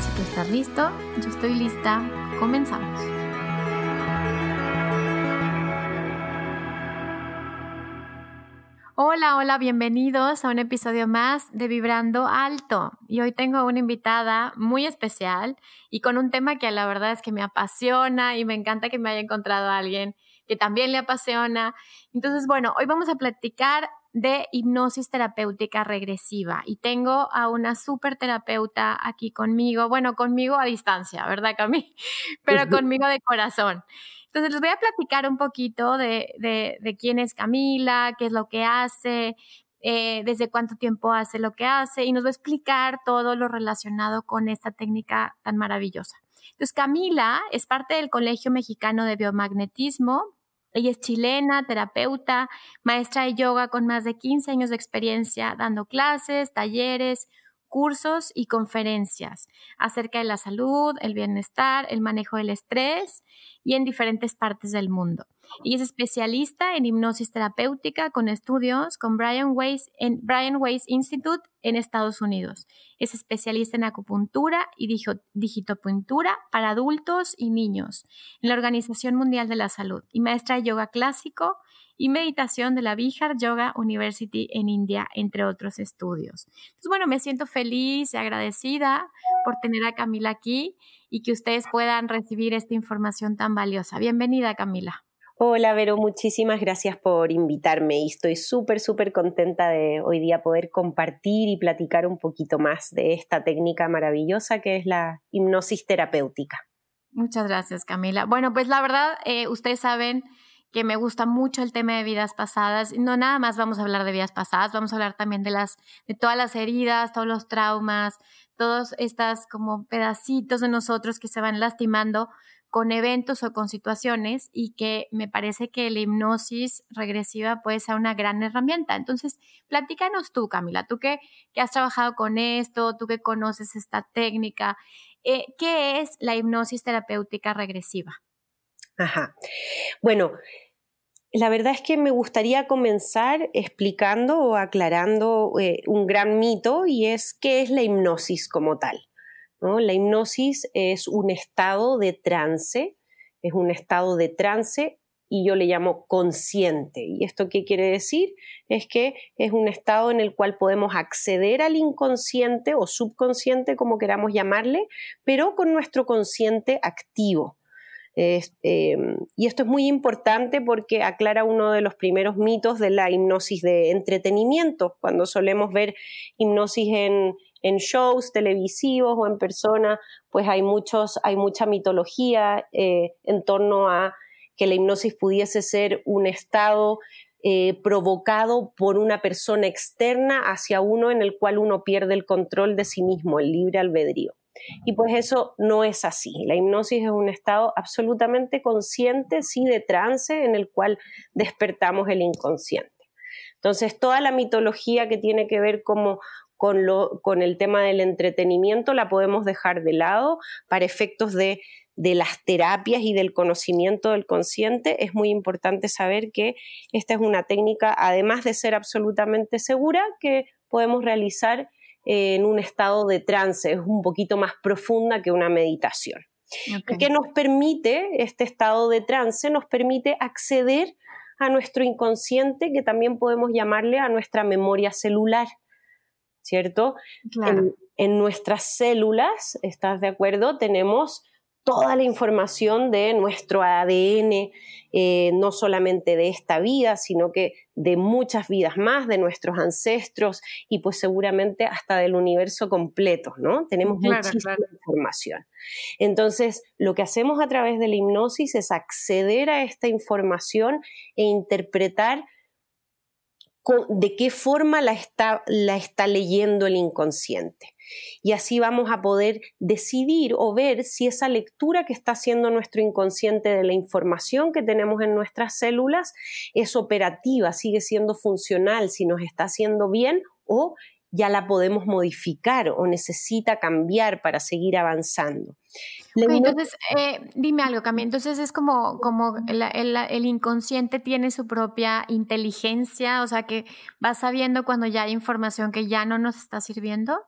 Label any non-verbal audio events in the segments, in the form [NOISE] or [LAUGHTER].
Si tú estás listo, yo estoy lista, comenzamos. Hola, hola, bienvenidos a un episodio más de Vibrando Alto. Y hoy tengo una invitada muy especial y con un tema que la verdad es que me apasiona y me encanta que me haya encontrado alguien que también le apasiona. Entonces, bueno, hoy vamos a platicar de hipnosis terapéutica regresiva y tengo a una súper terapeuta aquí conmigo, bueno, conmigo a distancia, ¿verdad, Cami? [LAUGHS] Pero conmigo de corazón. Entonces les voy a platicar un poquito de, de, quién es Camila, qué es lo que hace, eh, desde cuánto tiempo hace lo que hace y nos va a explicar todo lo relacionado con esta técnica tan maravillosa. Entonces, Camila es parte del Colegio Mexicano de Biomagnetismo, ella es chilena, terapeuta, maestra de yoga con más de 15 años de experiencia dando clases, talleres, cursos y conferencias acerca de la salud, el bienestar, el manejo del estrés y en diferentes partes del mundo. Y es especialista en hipnosis terapéutica con estudios con Brian Weiss en Brian Weiss Institute en Estados Unidos. Es especialista en acupuntura y digitopuntura para adultos y niños en la Organización Mundial de la Salud y maestra de yoga clásico y meditación de la Bihar Yoga University en India, entre otros estudios. Entonces, bueno, me siento feliz y agradecida por tener a Camila aquí y que ustedes puedan recibir esta información tan valiosa. Bienvenida, Camila. Hola, Vero, muchísimas gracias por invitarme y estoy súper, súper contenta de hoy día poder compartir y platicar un poquito más de esta técnica maravillosa que es la hipnosis terapéutica. Muchas gracias, Camila. Bueno, pues la verdad, eh, ustedes saben que me gusta mucho el tema de vidas pasadas. No nada más vamos a hablar de vidas pasadas, vamos a hablar también de las de todas las heridas, todos los traumas, todos estas como pedacitos de nosotros que se van lastimando con eventos o con situaciones y que me parece que la hipnosis regresiva puede ser una gran herramienta. Entonces, platícanos tú, Camila, tú que, has trabajado con esto, tú que conoces esta técnica, eh, ¿qué es la hipnosis terapéutica regresiva? Ajá. Bueno, la verdad es que me gustaría comenzar explicando o aclarando eh, un gran mito y es qué es la hipnosis como tal. La hipnosis es un estado de trance, es un estado de trance y yo le llamo consciente. ¿Y esto qué quiere decir? Es que es un estado en el cual podemos acceder al inconsciente o subconsciente, como queramos llamarle, pero con nuestro consciente activo. Em, y esto es muy importante porque aclara uno de los primeros mitos de la hipnosis de entretenimiento, cuando solemos ver hipnosis en, shows televisivos o en persona, pues hay, muchos, hay mucha mitología eh, en torno a que la hipnosis pudiese ser un estado eh, provocado por una persona externa hacia uno en el cual uno pierde el control de sí mismo, el libre albedrío. Y pues eso no es así. La hipnosis es un estado absolutamente consciente, sí, de trance en el cual despertamos el inconsciente. Entonces, toda la mitología que tiene que ver como con, lo, con el tema del entretenimiento la podemos dejar de lado para efectos de, de las terapias y del conocimiento del consciente. Es muy importante saber que esta es una técnica, además de ser absolutamente segura, que podemos realizar en un estado de trance, es un poquito más profunda que una meditación. ¿Qué nos permite este estado de trance? Nos permite acceder a nuestro inconsciente, que también podemos llamarle a nuestra memoria celular, ¿cierto? En, en, nuestras células, ¿estás de acuerdo? Tenemos toda la información de nuestro ADN, eh, no solamente de esta vida, sino que de muchas vidas más, de nuestros ancestros y pues seguramente hasta del universo completo, ¿no? Tenemos muchísima información. Entonces, lo que hacemos a través de la hipnosis es acceder a esta información e interpretar de qué forma la está, la está leyendo el inconsciente. Y así vamos a poder decidir o ver si esa lectura que está haciendo nuestro inconsciente de la información que tenemos en nuestras células es operativa, sigue siendo funcional, si nos está haciendo bien o ya la podemos modificar o necesita cambiar para seguir avanzando. entonces, eh, dime algo, Cami. Entonces es como, como el, inconsciente tiene su propia inteligencia, o sea que va sabiendo cuando ya hay información que ya no nos está sirviendo.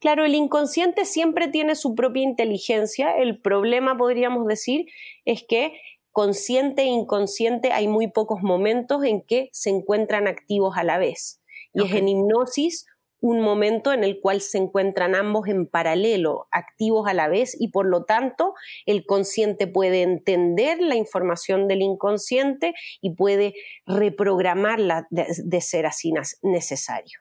Claro, el inconsciente siempre tiene su propia inteligencia. El problema, podríamos decir, es que consciente e inconsciente hay muy pocos momentos en que se encuentran activos a la vez. Y es en hipnosis un momento en el cual se encuentran ambos en paralelo, activos a la vez, y por lo tanto el consciente puede entender la información del inconsciente y puede reprogramarla de ser así necesario.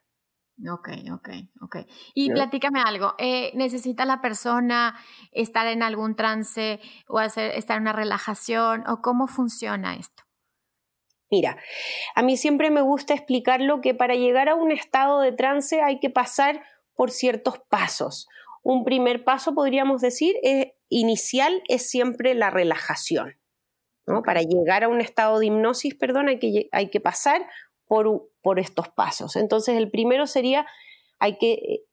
Ok, ok, ok. Y platícame algo, eh, ¿necesita la persona estar en algún trance o hacer, estar en una relajación o cómo funciona esto? Mira, a mí siempre me gusta explicarlo que para llegar a un estado de trance hay que pasar por ciertos pasos. Un primer paso, podríamos decir, es, inicial es siempre la relajación. ¿no? Para llegar a un estado de hipnosis, perdón, hay que, hay que pasar por, estos pasos. Entonces, el primero sería, hay que eh,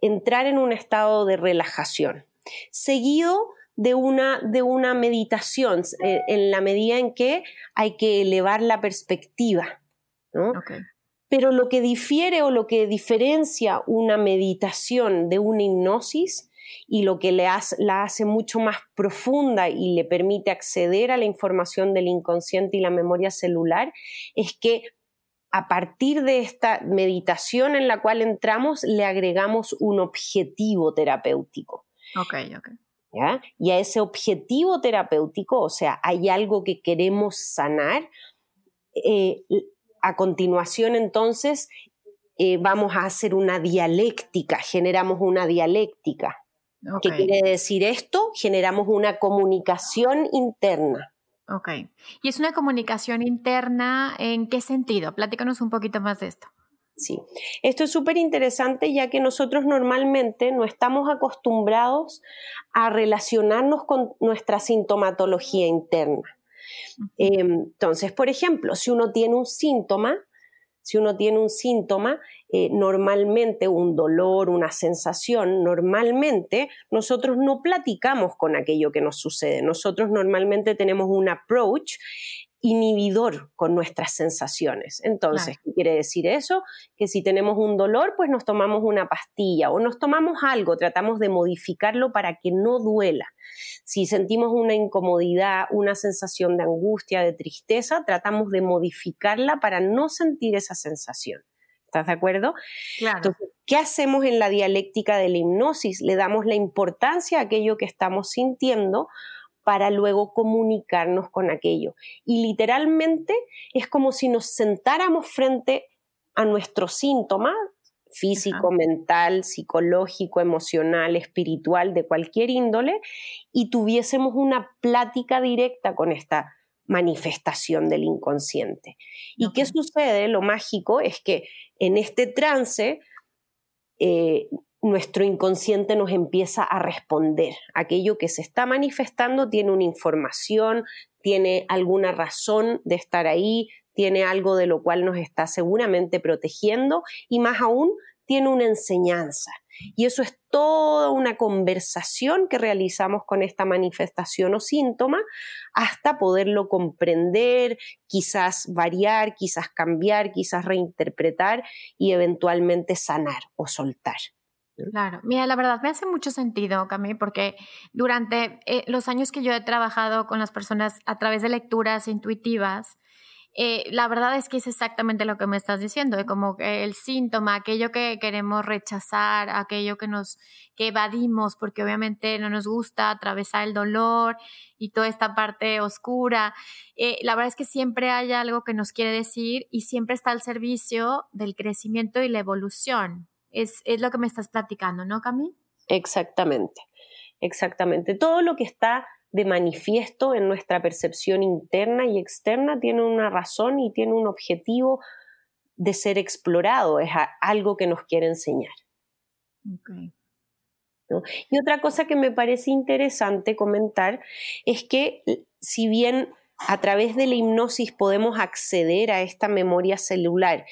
entrar en un estado de relajación, seguido de una, de una meditación, eh, en la medida en que hay que elevar la perspectiva. Pero lo que difiere o lo que diferencia una meditación de una hipnosis y lo que le la hace mucho más profunda y le permite acceder a la información del inconsciente y la memoria celular es que a partir de esta meditación en la cual entramos, le agregamos un objetivo terapéutico. Ok, ok. Y a ese objetivo terapéutico, o sea, hay algo que queremos sanar, eh, a continuación entonces eh, vamos a hacer una dialéctica, generamos una dialéctica. ¿Qué quiere decir esto? Generamos una comunicación interna. Ok. ¿Y es una comunicación interna en qué sentido? Platícanos un poquito más de esto. Sí, esto es súper interesante ya que nosotros normalmente no estamos acostumbrados a relacionarnos con nuestra sintomatología interna. Em, entonces, por ejemplo, si uno tiene un síntoma, si uno tiene un síntoma, eh, normalmente un dolor, una sensación, normalmente nosotros no platicamos con aquello que nos sucede. Nosotros normalmente tenemos un approach inhibidor con nuestras sensaciones. Entonces, ¿qué quiere decir eso? Que si tenemos un dolor, pues nos tomamos una pastilla o nos tomamos algo, tratamos de modificarlo para que no duela. Si sentimos una incomodidad, una sensación de angustia, de tristeza, tratamos de modificarla para no sentir esa sensación. ¿Estás de acuerdo? Claro. Entonces, ¿qué hacemos en la dialéctica de la hipnosis? Le damos la importancia a aquello que estamos sintiendo para luego comunicarnos con aquello. Y literalmente es como si nos sentáramos frente a nuestro síntoma físico, mental, psicológico, emocional, espiritual, de cualquier índole, y tuviésemos una plática directa con esta manifestación del inconsciente. ¿Y qué sucede? Lo mágico es que en este trance eh, nuestro inconsciente nos empieza a responder. Aquello que se está manifestando tiene una información, tiene alguna razón de estar ahí, tiene algo de lo cual nos está seguramente protegiendo y más aún tiene una enseñanza. Y eso es toda una conversación que realizamos con esta manifestación o síntoma hasta poderlo comprender, quizás variar, quizás cambiar, quizás reinterpretar y eventualmente sanar o soltar. Claro, mira, la verdad me hace mucho sentido, Cami, porque durante eh, los años que yo he trabajado con las personas a través de lecturas intuitivas, eh, la verdad es que es exactamente lo que me estás diciendo, de como el síntoma, aquello que queremos rechazar, aquello que nos que evadimos porque obviamente no nos gusta atravesar el dolor y toda esta parte oscura. Eh, la verdad es que siempre hay algo que nos quiere decir y siempre está al servicio del crecimiento y la evolución. Es, es lo que me estás platicando, ¿no, Cami? Exactamente, exactamente. Todo lo que está de manifiesto en nuestra percepción interna y externa tiene una razón y tiene un objetivo de ser explorado, es algo que nos quiere enseñar. Y otra cosa que me parece interesante comentar es que si bien a través de la hipnosis podemos acceder a esta memoria celular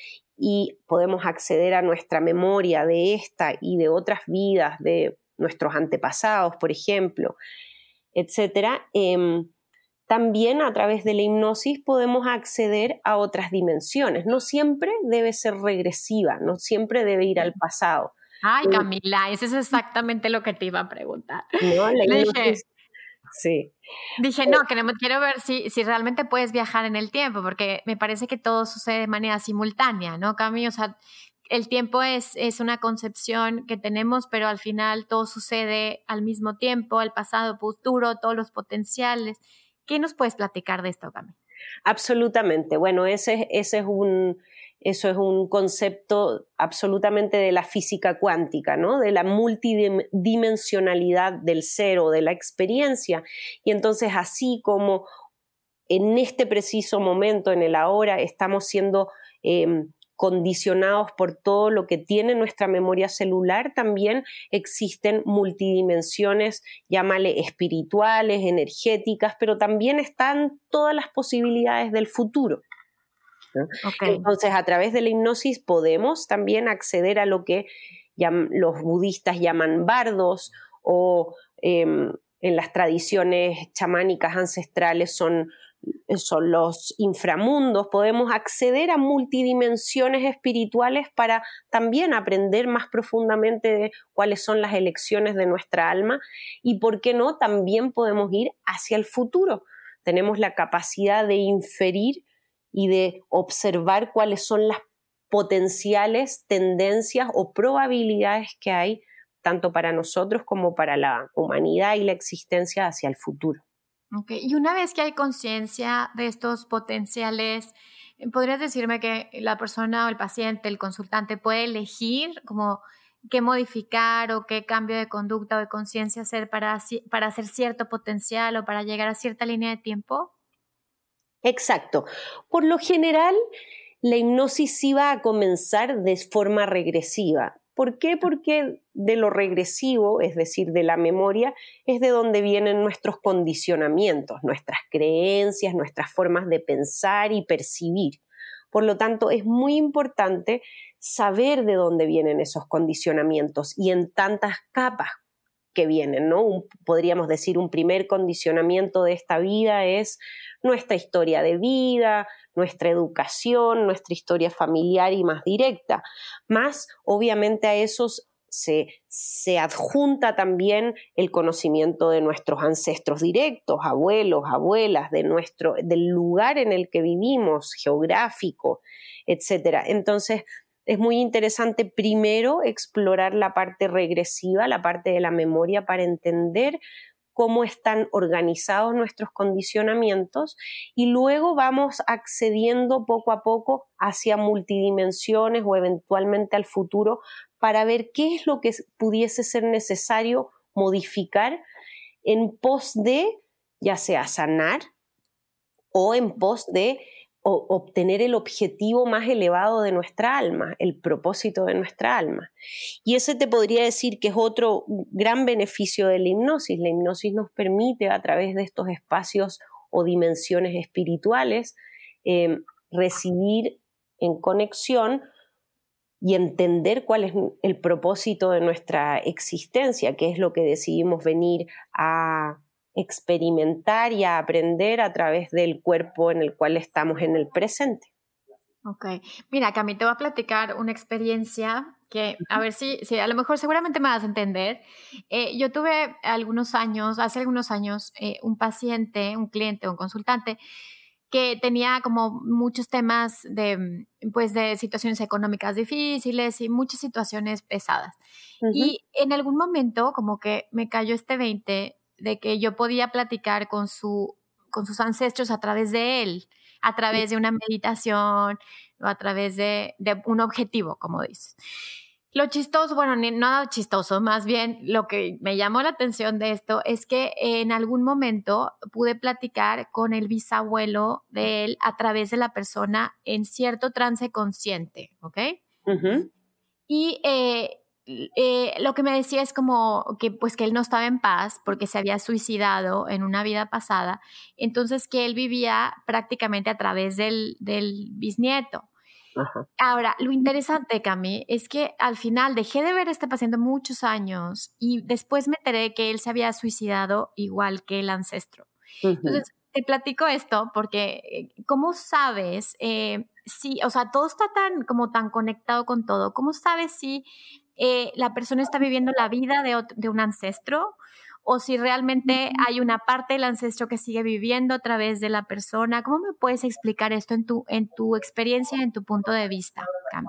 y podemos acceder a nuestra memoria de esta y de otras vidas, de nuestros antepasados, por ejemplo, etcétera, em, también a través de la hipnosis podemos acceder a otras dimensiones. No siempre debe ser regresiva, no siempre debe ir al pasado. Ay, em, Camila, eso es exactamente lo que te iba a preguntar. No, la hipnosis, sí. Dije, no, eh, quiero ver si, si realmente puedes viajar en el tiempo, porque me parece que todo sucede de manera simultánea, ¿no, Cami? O sea, el tiempo es, es una concepción que tenemos, pero al final todo sucede al mismo tiempo, el pasado, futuro, todos los potenciales. ¿Qué nos puedes platicar de esto, Cami? Absolutamente. Bueno, ese, ese es un, eso es un concepto absolutamente de la física cuántica, ¿no? De la multidimensionalidad del ser o de la experiencia. Y entonces, así como en este preciso momento, en el ahora, estamos siendo em, condicionados por todo lo que tiene nuestra memoria celular, también existen multidimensiones, llámale espirituales, energéticas, pero también están todas las posibilidades del futuro. Entonces, a través de la hipnosis podemos también acceder a lo que los budistas llaman bardos o em, en las tradiciones chamánicas ancestrales son son los inframundos, podemos acceder a multidimensiones espirituales para también aprender más profundamente de cuáles son las elecciones de nuestra alma y, ¿por qué no?, también podemos ir hacia el futuro. Tenemos la capacidad de inferir y de observar cuáles son las potenciales tendencias o probabilidades que hay tanto para nosotros como para la humanidad y la existencia hacia el futuro. Y una vez que hay conciencia de estos potenciales, ¿podrías decirme que la persona o el paciente, el consultante puede elegir como qué modificar o qué cambio de conducta o de conciencia hacer para, para hacer cierto potencial o para llegar a cierta línea de tiempo? Exacto. Por lo general, la hipnosis sí va a comenzar de forma regresiva. ¿Por qué? Porque de lo regresivo, es decir, de la memoria, es de donde vienen nuestros condicionamientos, nuestras creencias, nuestras formas de pensar y percibir. Por lo tanto, es muy importante saber de dónde vienen esos condicionamientos y en tantas capas que vienen, ¿no? podríamos decir un primer condicionamiento de esta vida es nuestra historia de vida, nuestra educación, nuestra historia familiar y más directa. Más, obviamente, a esos se, se, adjunta también el conocimiento de nuestros ancestros directos, abuelos, abuelas, de nuestro, del lugar en el que vivimos, geográfico, etc. Entonces, es muy interesante primero explorar la parte regresiva, la parte de la memoria, para entender cómo están organizados nuestros condicionamientos y luego vamos accediendo poco a poco hacia multidimensiones o eventualmente al futuro para ver qué es lo que pudiese ser necesario modificar en pos de ya sea sanar o en pos de obtener el objetivo más elevado de nuestra alma, el propósito de nuestra alma. Y ese te podría decir que es otro gran beneficio de la hipnosis. La hipnosis nos permite a través de estos espacios o dimensiones espirituales eh, recibir en conexión y entender cuál es el propósito de nuestra existencia, qué es lo que decidimos venir a experimentar y a aprender a través del cuerpo en el cual estamos en el presente. Ok, mira, Cami, te voy a platicar una experiencia que, a ver si, si a lo mejor seguramente me vas a entender. Eh, yo tuve algunos años, hace algunos años, eh, un paciente, un cliente, un consultante, que tenía como muchos temas de, pues, de situaciones económicas difíciles y muchas situaciones pesadas. Y en algún momento como que me cayó este 20 de que yo podía platicar con, su, con sus ancestros a través de él, a través de una meditación o a través de, de un objetivo, como dices. Lo chistoso, bueno, ni nada chistoso, más bien lo que me llamó la atención de esto es que en algún momento pude platicar con el bisabuelo de él a través de la persona en cierto trance consciente, ¿ok? Y eh, eh, lo que me decía es como que pues que él no estaba en paz porque se había suicidado en una vida pasada, entonces que él vivía prácticamente a través del, del bisnieto. Ahora, lo interesante, Cami, es que al final dejé de ver a este paciente muchos años y después me enteré que él se había suicidado igual que el ancestro. Entonces, te platico esto porque, eh, ¿cómo sabes eh, si, o sea, todo está tan, como tan conectado con todo, ¿cómo sabes si eh, la persona está viviendo la vida de, de un ancestro o si realmente hay una parte del ancestro que sigue viviendo a través de la persona. ¿Cómo me puedes explicar esto en tu, en tu experiencia, en tu punto de vista, Cami?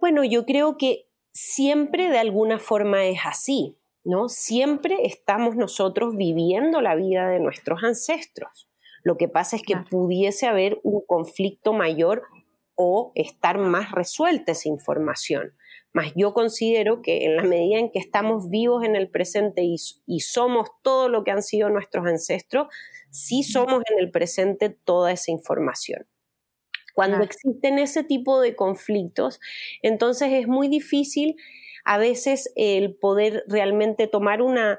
Bueno, yo creo que siempre de alguna forma es así, ¿no? Siempre estamos nosotros viviendo la vida de nuestros ancestros. Lo que pasa es que pudiese haber un conflicto mayor o estar más resuelta esa información. Mas yo considero que en la medida en que estamos vivos en el presente y, somos todo lo que han sido nuestros ancestros, sí somos en el presente toda esa información. Cuando existen ese tipo de conflictos, entonces es muy difícil a veces el poder realmente tomar una,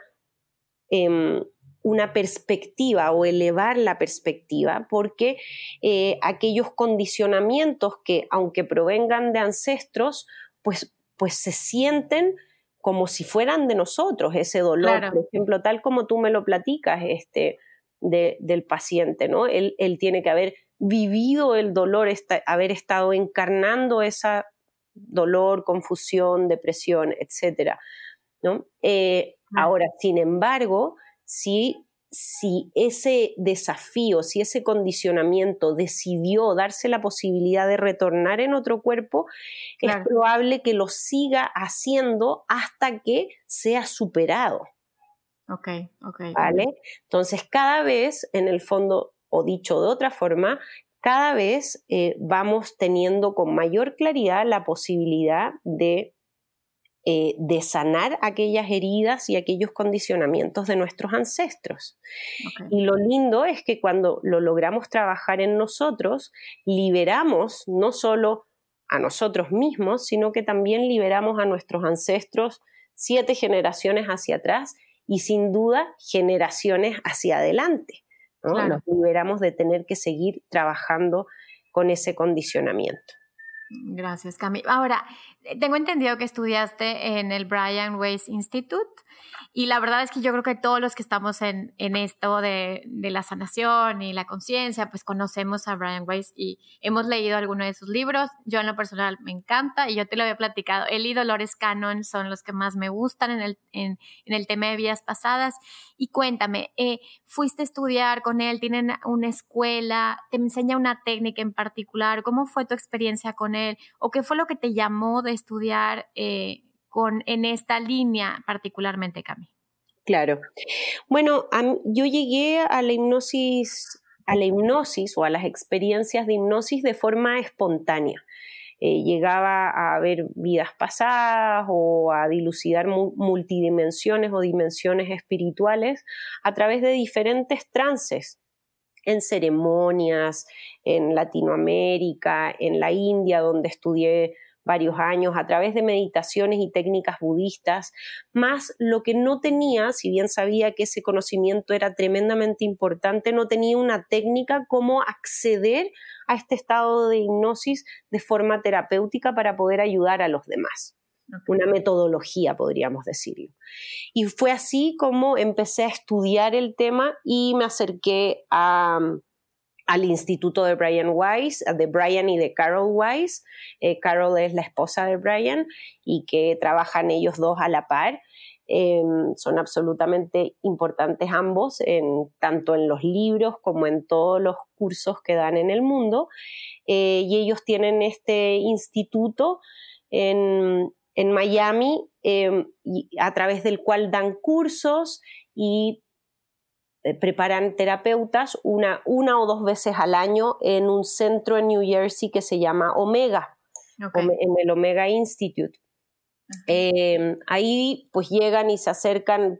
em, una perspectiva o elevar la perspectiva, porque eh, aquellos condicionamientos que, aunque provengan de ancestros, pues pues se sienten como si fueran de nosotros ese dolor, por ejemplo, tal como tú me lo platicas este, del paciente, ¿no? Él, tiene que haber vivido el dolor, haber estado encarnando esa dolor, confusión, depresión, etcétera, ¿no? Eh, ahora, sin embargo, si si ese desafío, si ese condicionamiento decidió darse la posibilidad de retornar en otro cuerpo, es probable que lo siga haciendo hasta que sea superado. Ok, ok. ¿Vale? Entonces, cada vez, en el fondo, o dicho de otra forma, cada vez eh, vamos teniendo con mayor claridad la posibilidad de eh, de sanar aquellas heridas y aquellos condicionamientos de nuestros ancestros. Y lo lindo es que cuando lo logramos trabajar en nosotros, liberamos no solo a nosotros mismos, sino que también liberamos a nuestros ancestros siete generaciones hacia atrás y sin duda generaciones hacia adelante. Nos liberamos de tener que seguir trabajando con ese condicionamiento. Gracias, Cami. Ahora, tengo entendido que estudiaste en el Brian Weiss Institute y la verdad es que yo creo que todos los que estamos en, en esto de, de, la sanación y la conciencia, pues conocemos a Brian Weiss y hemos leído algunos de sus libros. Yo en lo personal me encanta y yo te lo había platicado. Él y Dolores Cannon son los que más me gustan en el, en, en el tema de vidas pasadas. Y cuéntame, eh, ¿fuiste a estudiar con él? ¿Tienen una escuela? ¿Te enseña una técnica en particular? ¿Cómo fue tu experiencia con él? ¿O qué fue lo que te llamó de estudiar eh, con, en esta línea particularmente, Cami? Claro. Bueno, yo llegué a la hipnosis, a la hipnosis o a las experiencias de hipnosis de forma espontánea. Eh, llegaba a ver vidas pasadas o a dilucidar multidimensiones o dimensiones espirituales a través de diferentes trances en ceremonias, en Latinoamérica, en la India, donde estudié varios años a través de meditaciones y técnicas budistas, más lo que no tenía, si bien sabía que ese conocimiento era tremendamente importante, no tenía una técnica como acceder a este estado de hipnosis de forma terapéutica para poder ayudar a los demás. Una metodología, podríamos decirlo. Y fue así como empecé a estudiar el tema y me acerqué a, al instituto de Brian Weiss, de Brian y de Carol Weiss. Eh, Carol es la esposa de Brian y que trabajan ellos dos a la par. Em, son absolutamente importantes ambos, tanto en los libros como en todos los cursos que dan en el mundo. Eh, y ellos tienen este instituto en, en Miami em, a través del cual dan cursos y eh, preparan terapeutas una, una o dos veces al año en un centro en New Jersey que se llama Omega, en el Omega Institute. Em, ahí pues llegan y se acercan,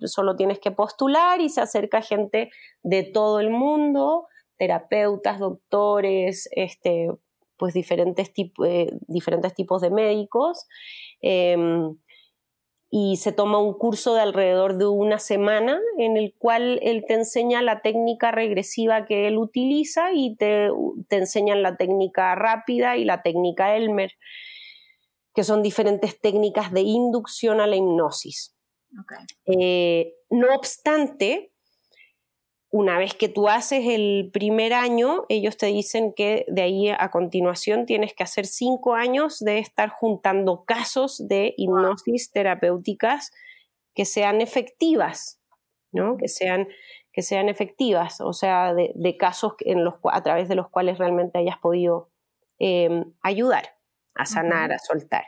solo tienes que postular y se acerca gente de todo el mundo, terapeutas, doctores, este, pues diferentes, eh, diferentes tipos de médicos. Em, y se toma un curso de alrededor de una semana en el cual él te enseña la técnica regresiva que él utiliza y te, te enseñan la técnica rápida y la técnica Elmer que son diferentes técnicas de inducción a la hipnosis. Eh, no obstante, una vez que tú haces el primer año, ellos te dicen que de ahí a continuación tienes que hacer cinco años de estar juntando casos de hipnosis terapéuticas que sean efectivas, ¿no? Que sean, que sean efectivas, o sea, de, casos en los, a través de los cuales realmente hayas podido eh, ayudar a sanar, a soltar.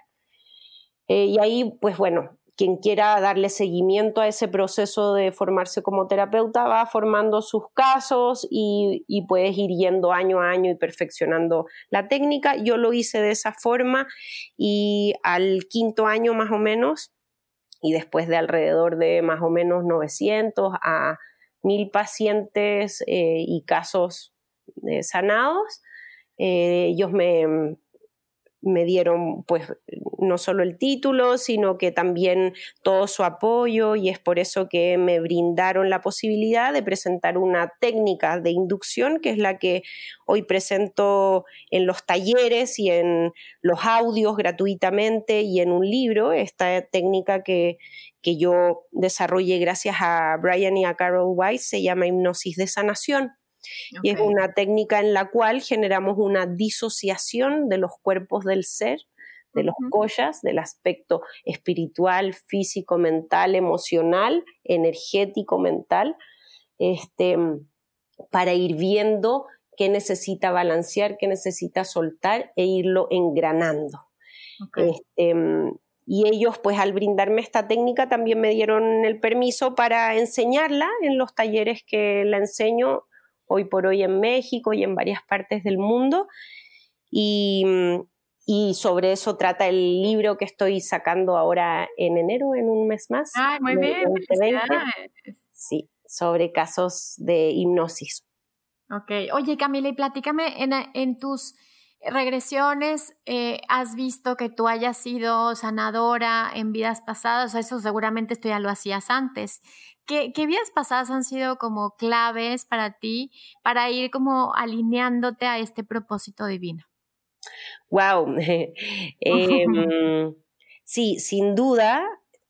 Eh, y ahí, pues bueno, quien quiera darle seguimiento a ese proceso de formarse como terapeuta va formando sus casos y, puedes ir yendo año a año y perfeccionando la técnica. Yo lo hice de esa forma y al quinto año más o menos, y después de alrededor de más o menos 900 a 1000 pacientes eh, y casos eh, sanados, ellos me, me dieron pues no solo el título, sino que también todo su apoyo y es por eso que me brindaron la posibilidad de presentar una técnica de inducción que es la que hoy presento en los talleres y en los audios gratuitamente y en un libro, esta técnica que, que yo desarrollé gracias a Brian y a Carol Weiss se llama hipnosis de sanación y es una técnica en la cual generamos una disociación de los cuerpos del ser, de los collas, del aspecto espiritual, físico, mental, emocional, energético, mental, este, para ir viendo qué necesita balancear, qué necesita soltar e irlo engranando. Este, y ellos, pues al brindarme esta técnica, también me dieron el permiso para enseñarla en los talleres que la enseño hoy por hoy en México y en varias partes del mundo. Y, sobre eso trata el libro que estoy sacando ahora en enero, en un mes más. ¡Ay, muy bien! Sí, sobre casos de hipnosis. Ok. Oye, Camila, y platícame en, en tus regresiones, eh, has visto que tú hayas sido sanadora en vidas pasadas, eso seguramente tú ya lo hacías antes. ¿Qué, vidas pasadas han sido como claves para ti para ir como alineándote a este propósito divino? Wow. [LAUGHS] Em, [LAUGHS] sí, sin duda,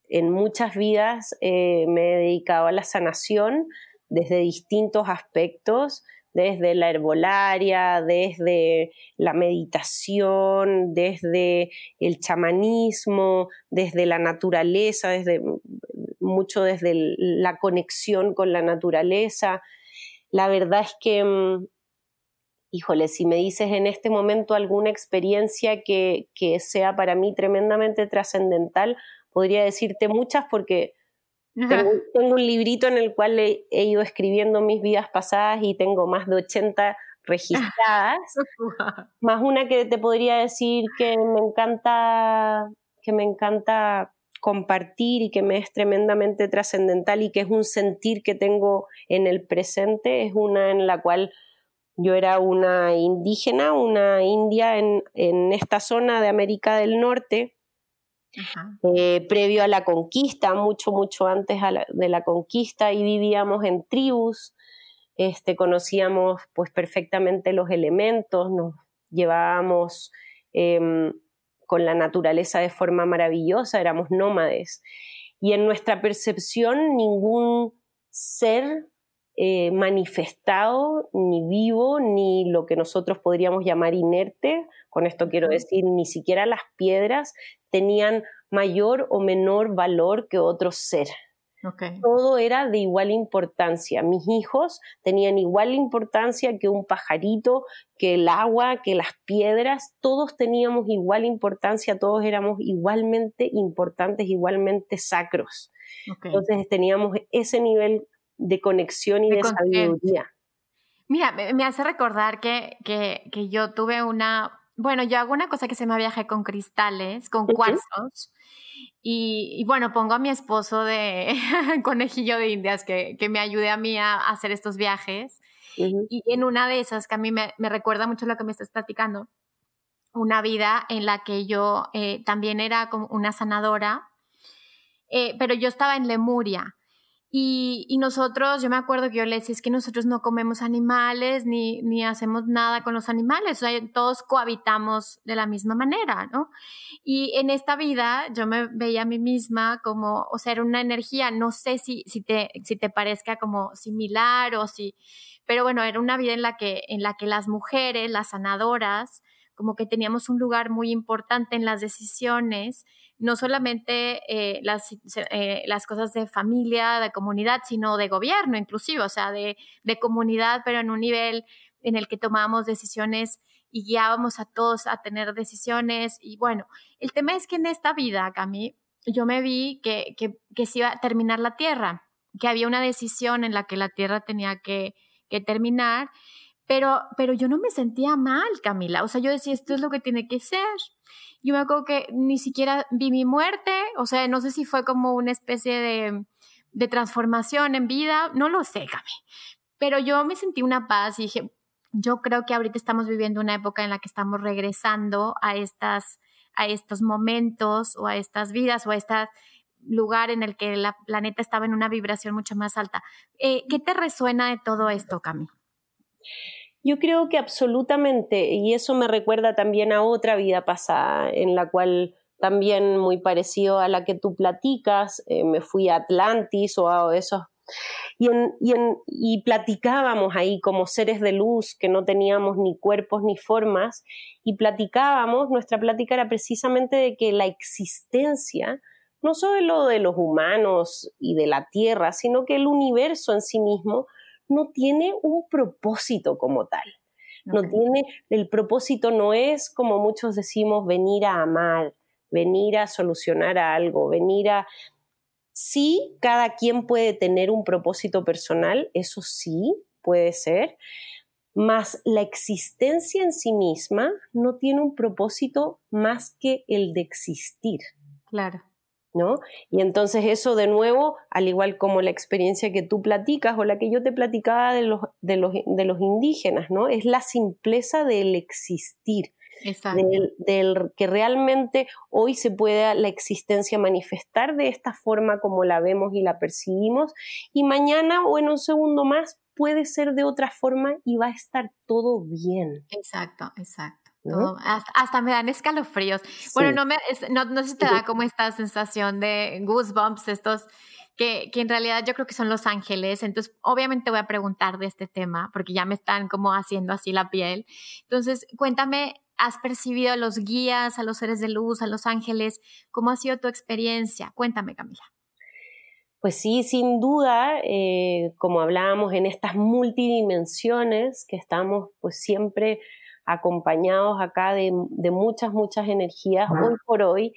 en muchas vidas eh, me he dedicado a la sanación desde distintos aspectos desde la herbolaria, desde la meditación, desde el chamanismo, desde la naturaleza, desde mucho desde la conexión con la naturaleza. La verdad es que, mm, híjole, si me dices en este momento alguna experiencia que, que sea para mí tremendamente trascendental, podría decirte muchas porque [LAUGHS] tengo, un librito en el cual he, ido escribiendo mis vidas pasadas y tengo más de 80 registradas, [LAUGHS] más una que te podría decir que me encanta, que me encanta compartir y que me es tremendamente trascendental y que es un sentir que tengo en el presente, es una en la cual yo era una indígena, una india en, en esta zona de América del Norte, eh, previo a la conquista, mucho, mucho antes de la conquista, y vivíamos en tribus, este, conocíamos pues perfectamente los elementos, nos llevábamos em, con la naturaleza de forma maravillosa, éramos nómades. Y en nuestra percepción ningún ser eh, manifestado, ni vivo, ni lo que nosotros podríamos llamar inerte, con esto quiero decir, ni siquiera las piedras tenían mayor o menor valor que otro ser. Todo era de igual importancia. Mis hijos tenían igual importancia que un pajarito, que el agua, que las piedras. Todos teníamos igual importancia, todos éramos igualmente importantes, igualmente sacros. Entonces teníamos ese nivel de conexión y de, sabiduría. Mira, me, hace recordar que, que, yo tuve una, bueno, yo hago una cosa que se me viaje con cristales, con cuarzos. Y, bueno, pongo a mi esposo de [LAUGHS] conejillo de indias que, que, me ayude a mí a hacer estos viajes. Y en una de esas, que a mí me, me, recuerda mucho lo que me estás platicando, una vida en la que yo eh, también era como una sanadora, eh, pero yo estaba en Lemuria. Y, nosotros, yo me acuerdo que yo le decía, es que nosotros no comemos animales ni, ni hacemos nada con los animales, o sea, todos cohabitamos de la misma manera, ¿no? Y en esta vida yo me veía a mí misma como, o sea, era una energía, no sé si, si, te, si te parezca como similar o si, pero bueno, era una vida en la que, en la que las mujeres, las sanadoras, como que teníamos un lugar muy importante en las decisiones no solamente eh, las, eh, las, cosas de familia, de comunidad, sino de gobierno inclusive, o sea, de, de, comunidad, pero en un nivel en el que tomábamos decisiones y guiábamos a todos a tener decisiones. Y bueno, el tema es que en esta vida, Cami, yo me vi que, que, que se iba a terminar la Tierra, que había una decisión en la que la Tierra tenía que, que terminar, pero, pero yo no me sentía mal, Camila. O sea, yo decía, esto es lo que tiene que ser. Yo me acuerdo que ni siquiera vi mi muerte, o sea, no sé si fue como una especie de, de transformación en vida, no lo sé, Cami. Pero yo me sentí una paz y dije, yo creo que ahorita estamos viviendo una época en la que estamos regresando a estas a estos momentos o a estas vidas o a este lugar en el que la planeta estaba en una vibración mucho más alta. Eh, ¿Qué te resuena de todo esto, Cami? Yo creo que absolutamente, y eso me recuerda también a otra vida pasada, en la cual también muy parecido a la que tú platicas, eh, me fui a Atlantis o a esos... Y, y, platicábamos ahí como seres de luz que no teníamos ni cuerpos ni formas, y platicábamos, nuestra plática era precisamente de que la existencia, no solo de los humanos y de la Tierra, sino que el universo en sí mismo no tiene un propósito como tal. No tiene, el propósito no es, como muchos decimos, venir a amar, venir a solucionar algo, venir a... Sí, cada quien puede tener un propósito personal, eso sí puede ser, mas la existencia en sí misma no tiene un propósito más que el de existir. Claro. Y entonces eso de nuevo, al igual como la experiencia que tú platicas o la que yo te platicaba de los, de los, de los indígenas, ¿no? Es la simpleza del existir. Del, del, que realmente hoy se pueda la existencia manifestar de esta forma como la vemos y la percibimos y mañana o en un segundo más puede ser de otra forma y va a estar todo bien. Exacto, exacto hasta, me dan escalofríos. Bueno, no, me, no, no, sé si te da como esta sensación de goosebumps, estos que, que, en realidad yo creo que son los ángeles. Entonces, obviamente voy a preguntar de este tema porque ya me están como haciendo así la piel. Entonces, cuéntame, ¿has percibido a los guías, a los seres de luz, a los ángeles? ¿Cómo ha sido tu experiencia? Cuéntame, Camila. Pues sí, sin duda, eh, como hablábamos en estas multidimensiones que estamos pues siempre acompañados acá de, muchas, muchas energías hoy por hoy,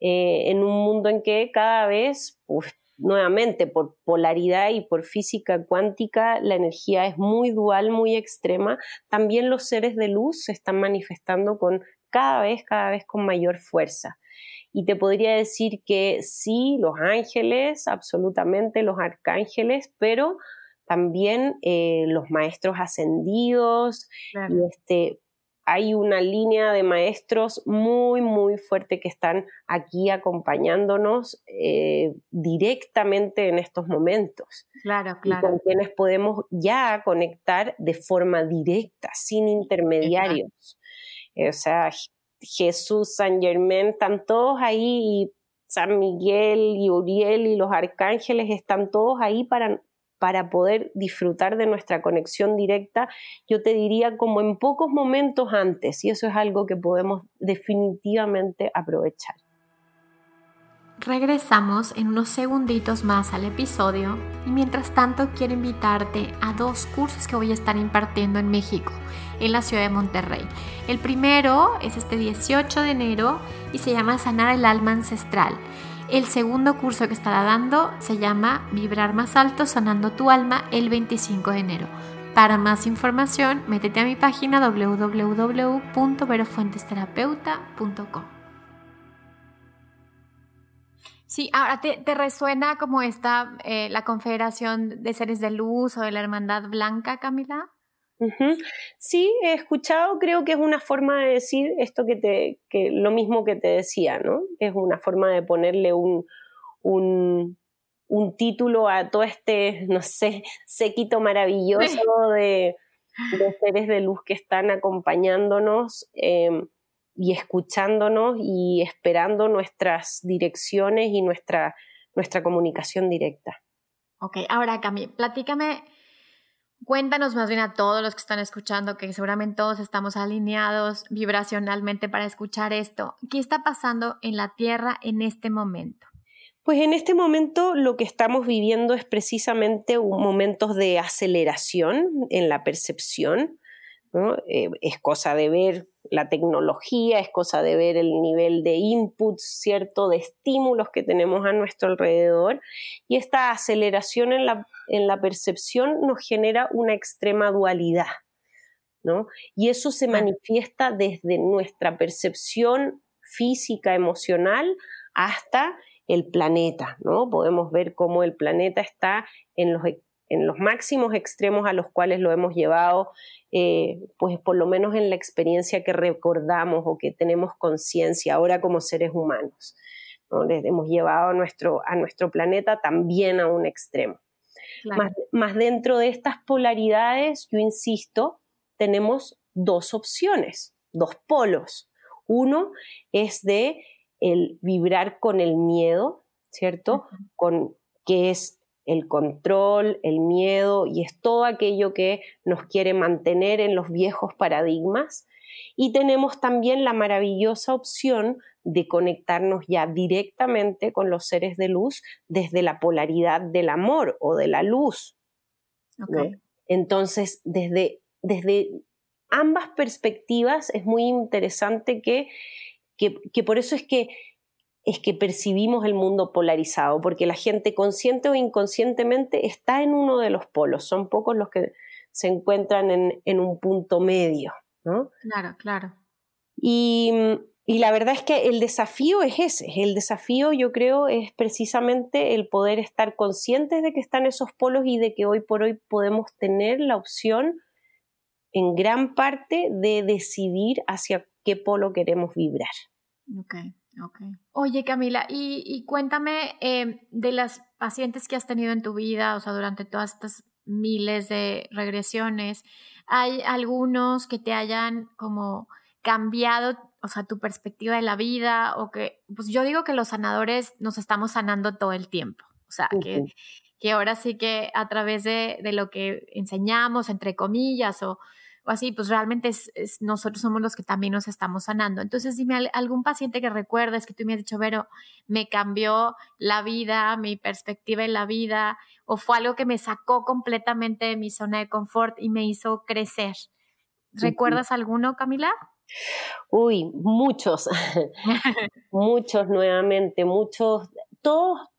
eh, en un mundo en que cada vez, pues, nuevamente, por polaridad y por física cuántica, la energía es muy dual, muy extrema, también los seres de luz se están manifestando con cada vez, cada vez con mayor fuerza. Y te podría decir que sí, los ángeles, absolutamente los arcángeles, pero también eh, los maestros ascendidos, y este, hay una línea de maestros muy, muy fuerte que están aquí acompañándonos eh, directamente en estos momentos. Claro, claro. con quienes podemos ya conectar de forma directa, sin intermediarios. o sea, Jesús, San Germán, están todos ahí y San Miguel y Uriel y los arcángeles están todos ahí para para poder disfrutar de nuestra conexión directa, yo te diría como en pocos momentos antes, y eso es algo que podemos definitivamente aprovechar. regresamos en unos segunditos más al episodio y mientras tanto quiero invitarte a dos cursos que voy a estar impartiendo en México, en la ciudad de Monterrey. El primero es este 18 de enero y se llama Sanar el alma ancestral. El segundo curso que estará dando se llama Vibrar más alto sonando tu alma el 25 de enero. Para más información, métete a mi página www.verofuentesterapeuta.com. Sí, ahora te, resuena como esta, eh, la Confederación de Seres de Luz o de la Hermandad Blanca, Camila. Sí, he escuchado, creo que es una forma de decir esto que te, que lo mismo que te decía, ¿no? Es una forma de ponerle un, un, un título a todo este, no sé, séquito maravilloso [LAUGHS] de, de seres de luz que están acompañándonos em, y escuchándonos y esperando nuestras direcciones y nuestra, nuestra comunicación directa. Ok, ahora Cami, platícame Cuéntanos más bien a todos los que están escuchando, que seguramente todos estamos alineados vibracionalmente para escuchar esto. ¿Qué está pasando en la Tierra en este momento? Pues en este momento lo que estamos viviendo es precisamente momentos de aceleración en la percepción. Eh, es cosa de ver la tecnología, es cosa de ver el nivel de inputs, ¿cierto? De estímulos que tenemos a nuestro alrededor. Y esta aceleración en la, en la percepción nos genera una extrema dualidad, ¿no? Y eso se manifiesta desde nuestra percepción física, emocional, hasta el planeta, ¿no? Podemos ver cómo el planeta está en los en los máximos extremos a los cuales lo hemos llevado, eh, pues por lo menos en la experiencia que recordamos o que tenemos conciencia ahora como seres humanos. ¿no? Les hemos llevado a nuestro, a nuestro planeta también a un extremo. Más, más dentro de estas polaridades, yo insisto, tenemos dos opciones, dos polos. Uno es de el vibrar con el miedo, ¿cierto? Con que es el control, el miedo y es todo aquello que nos quiere mantener en los viejos paradigmas. Y tenemos también la maravillosa opción de conectarnos ya directamente con los seres de luz desde la polaridad del amor o de la luz. Entonces, desde, desde ambas perspectivas es muy interesante que, que por eso es que es que percibimos el mundo polarizado, porque la gente consciente o inconscientemente está en uno de los polos, son pocos los que se encuentran en, un punto medio, ¿no? Claro, claro. Y, y, la verdad es que el desafío es ese, el desafío yo creo es precisamente el poder estar conscientes de que están esos polos y de que hoy por hoy podemos tener la opción en gran parte de decidir hacia qué polo queremos vibrar. Okay. Oye, Camila, y, cuéntame eh, de las pacientes que has tenido en tu vida, o sea, durante todas estas miles de regresiones, ¿hay algunos que te hayan como cambiado, o sea, tu perspectiva de la vida? O que, pues yo digo que los sanadores nos estamos sanando todo el tiempo, o sea, que, que ahora sí que a través de, de lo que enseñamos, entre comillas, o o así, pues realmente es, nosotros somos los que también nos estamos sanando. Entonces, dime algún paciente que recuerdes que tú me has dicho, Vero, me cambió la vida, mi perspectiva en la vida, o fue algo que me sacó completamente de mi zona de confort y me hizo crecer. ¿Recuerdas alguno, Camila? Uy, muchos, [LAUGHS] muchos nuevamente, muchos, todos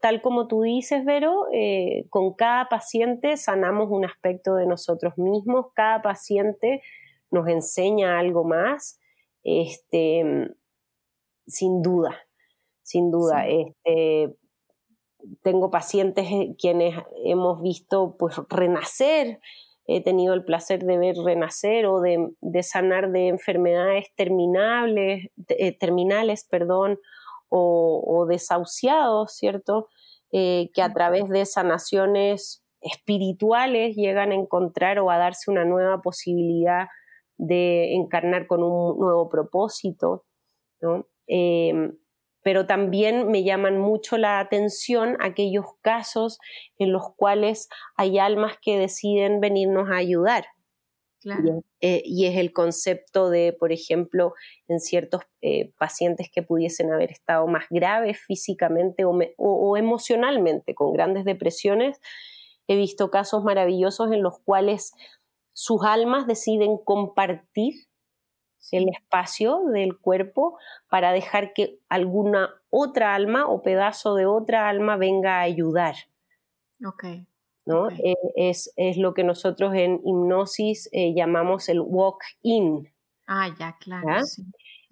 tal como tú dices, Vero, eh, con cada paciente sanamos un aspecto de nosotros mismos, cada paciente nos enseña algo más, este, sin duda, sin duda. Este, tengo pacientes eh, quienes hemos visto pues renacer, he tenido el placer de ver renacer o de, sanar de enfermedades terminales, terminales perdón, o, desahuciados, ¿cierto? Eh, que a través de sanaciones espirituales llegan a encontrar o a darse una nueva posibilidad de encarnar con un nuevo propósito, ¿no? Em, pero también me llaman mucho la atención aquellos casos en los cuales hay almas que deciden venirnos a ayudar. Eh, y, es el concepto de, por ejemplo, en ciertos eh, pacientes que pudiesen haber estado más graves físicamente o, emocionalmente, con grandes depresiones, he visto casos maravillosos en los cuales sus almas deciden compartir el espacio del cuerpo para dejar que alguna otra alma o pedazo de otra alma venga a ayudar. Okay. ¿No? Eh, es, lo que nosotros en hipnosis eh, llamamos el walk-in. Ah, ya, claro.